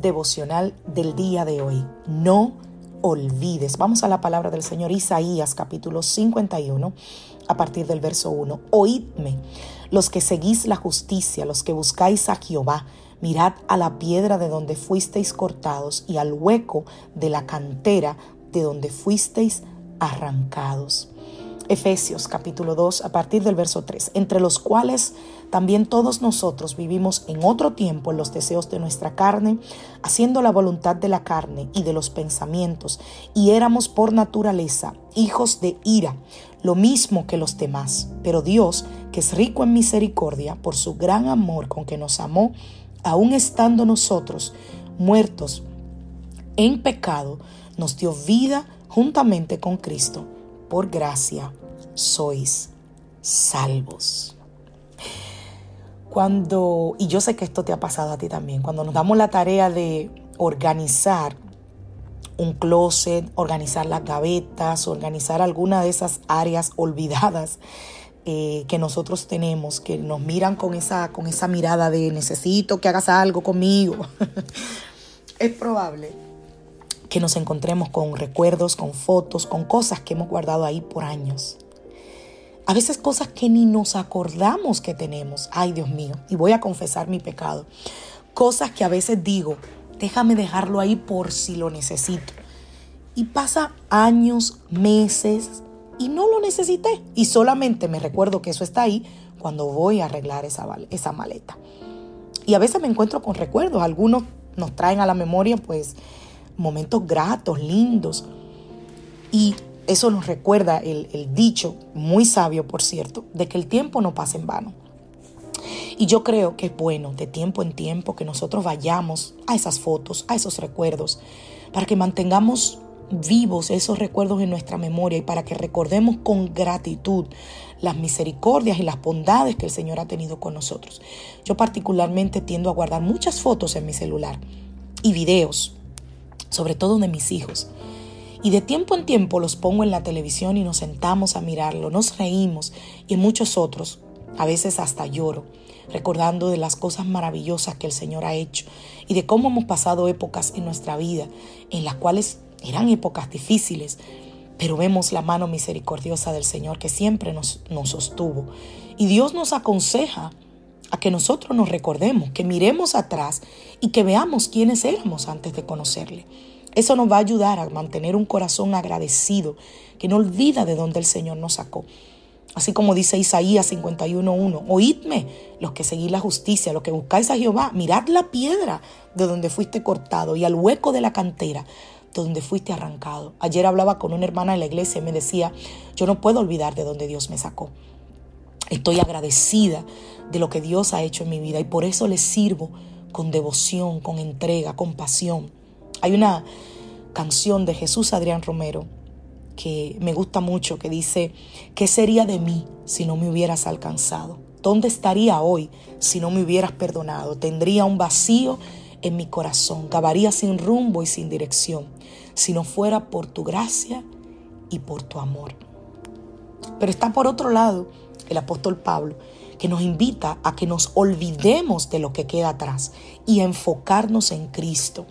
Devocional del día de hoy. No olvides. Vamos a la palabra del Señor Isaías capítulo 51 a partir del verso 1. Oídme, los que seguís la justicia, los que buscáis a Jehová, mirad a la piedra de donde fuisteis cortados y al hueco de la cantera de donde fuisteis arrancados. Efesios capítulo 2 a partir del verso 3, entre los cuales también todos nosotros vivimos en otro tiempo en los deseos de nuestra carne, haciendo la voluntad de la carne y de los pensamientos, y éramos por naturaleza hijos de ira, lo mismo que los demás. Pero Dios, que es rico en misericordia, por su gran amor con que nos amó, aun estando nosotros muertos en pecado, nos dio vida juntamente con Cristo. Por gracia sois salvos. Cuando, y yo sé que esto te ha pasado a ti también, cuando nos damos la tarea de organizar un closet, organizar las gavetas, organizar alguna de esas áreas olvidadas eh, que nosotros tenemos, que nos miran con esa, con esa mirada de necesito que hagas algo conmigo. es probable que nos encontremos con recuerdos, con fotos, con cosas que hemos guardado ahí por años. A veces cosas que ni nos acordamos que tenemos. Ay, Dios mío, y voy a confesar mi pecado. Cosas que a veces digo, déjame dejarlo ahí por si lo necesito. Y pasa años, meses y no lo necesité. Y solamente me recuerdo que eso está ahí cuando voy a arreglar esa, esa maleta. Y a veces me encuentro con recuerdos. Algunos nos traen a la memoria pues momentos gratos, lindos. Y eso nos recuerda el, dicho, muy sabio por cierto, de que el tiempo no pasa en vano. Y yo creo que es bueno de tiempo en tiempo que nosotros vayamos a esas fotos, a esos recuerdos, para que mantengamos vivos esos recuerdos en nuestra memoria y para que recordemos con gratitud las misericordias y las bondades que el Señor ha tenido con nosotros. Yo particularmente tiendo a guardar muchas fotos en mi celular y videos, sobre todo de mis hijos, y de tiempo en tiempo los pongo en la televisión y nos sentamos a mirarlo, nos reímos y muchos otros, a veces hasta lloro, recordando de las cosas maravillosas que el Señor ha hecho y de cómo hemos pasado épocas en nuestra vida en las cuales eran épocas difíciles, pero vemos la mano misericordiosa del Señor que siempre nos sostuvo. Y Dios nos aconseja a que nosotros nos recordemos, que miremos atrás y que veamos quiénes éramos antes de conocerle. Eso nos va a ayudar a mantener un corazón agradecido, que no olvida de dónde el Señor nos sacó. Así como dice Isaías 51.1, oídme los que seguís la justicia, los que buscáis a Jehová, mirad la piedra de donde fuiste cortado y al hueco de la cantera de donde fuiste arrancado. Ayer hablaba con una hermana en la iglesia y me decía, yo no puedo olvidar de dónde Dios me sacó. Estoy agradecida de lo que Dios ha hecho en mi vida y por eso le sirvo con devoción, con entrega, con pasión. Hay una canción de Jesús Adrián Romero que me gusta mucho, que dice, ¿qué sería de mí si no me hubieras alcanzado? ¿Dónde estaría hoy si no me hubieras perdonado? Tendría un vacío en mi corazón, cavaría sin rumbo y sin dirección, si no fuera por tu gracia y por tu amor. Pero está por otro lado el apóstol Pablo, que nos invita a que nos olvidemos de lo que queda atrás y a enfocarnos en Cristo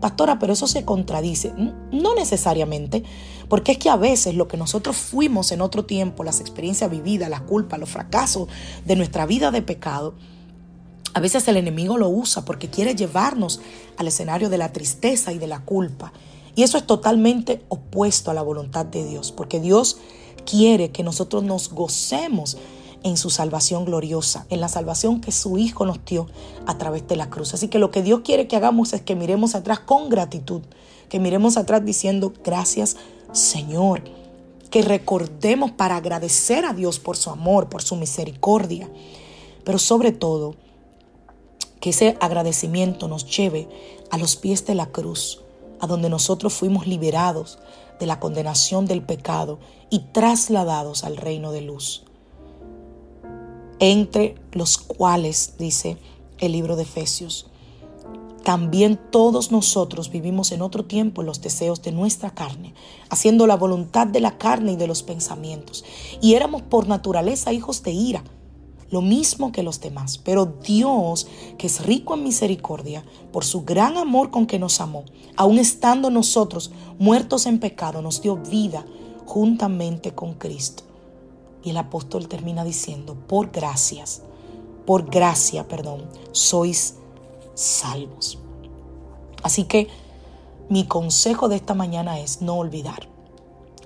Pastora, pero eso se contradice. No necesariamente, porque es que a veces lo que nosotros fuimos en otro tiempo, las experiencias vividas, la culpa, los fracasos de nuestra vida de pecado, a veces el enemigo lo usa porque quiere llevarnos al escenario de la tristeza y de la culpa. Y eso es totalmente opuesto a la voluntad de Dios, porque Dios quiere que nosotros nos gocemos en su salvación gloriosa, en la salvación que su Hijo nos dio a través de la cruz. Así que lo que Dios quiere que hagamos es que miremos atrás con gratitud, que miremos atrás diciendo gracias Señor, que recordemos para agradecer a Dios por su amor, por su misericordia, pero sobre todo que ese agradecimiento nos lleve a los pies de la cruz, a donde nosotros fuimos liberados de la condenación del pecado y trasladados al reino de luz entre los cuales, dice el libro de Efesios, también todos nosotros vivimos en otro tiempo los deseos de nuestra carne, haciendo la voluntad de la carne y de los pensamientos. Y éramos por naturaleza hijos de ira, lo mismo que los demás. Pero Dios, que es rico en misericordia, por su gran amor con que nos amó, aun estando nosotros muertos en pecado, nos dio vida juntamente con Cristo. Y el apóstol termina diciendo, por gracias, por gracia, perdón, sois salvos. Así que mi consejo de esta mañana es no olvidar.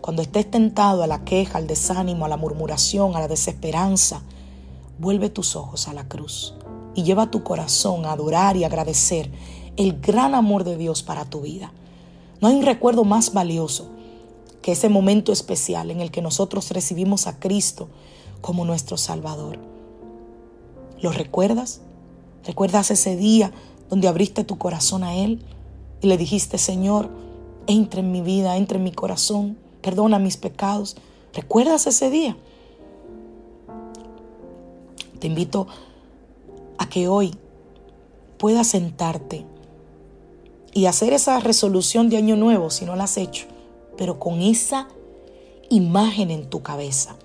Cuando estés tentado a la queja, al desánimo, a la murmuración, a la desesperanza, vuelve tus ojos a la cruz y lleva tu corazón a adorar y agradecer el gran amor de Dios para tu vida. No hay un recuerdo más valioso que ese momento especial en el que nosotros recibimos a Cristo como nuestro Salvador. ¿Lo recuerdas? ¿Recuerdas ese día donde abriste tu corazón a Él y le dijiste, Señor, entra en mi vida, entra en mi corazón, perdona mis pecados? ¿Recuerdas ese día? Te invito a que hoy puedas sentarte y hacer esa resolución de año nuevo si no la has hecho pero con esa imagen en tu cabeza,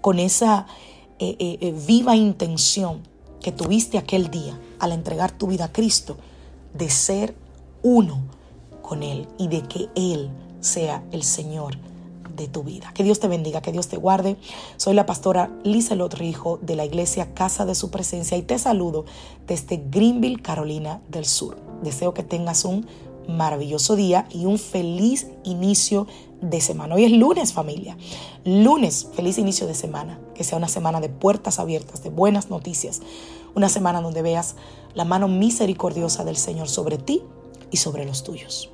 con esa eh, eh, eh, viva intención que tuviste aquel día al entregar tu vida a Cristo, de ser uno con Él y de que Él sea el Señor de tu vida. Que Dios te bendiga, que Dios te guarde. Soy la pastora Lisa Lotrijo de la iglesia Casa de Su Presencia y te saludo desde Greenville, Carolina del Sur. Deseo que tengas un maravilloso día y un feliz inicio de semana. Hoy es lunes familia. Lunes, feliz inicio de semana. Que sea una semana de puertas abiertas, de buenas noticias. Una semana donde veas la mano misericordiosa del Señor sobre ti y sobre los tuyos.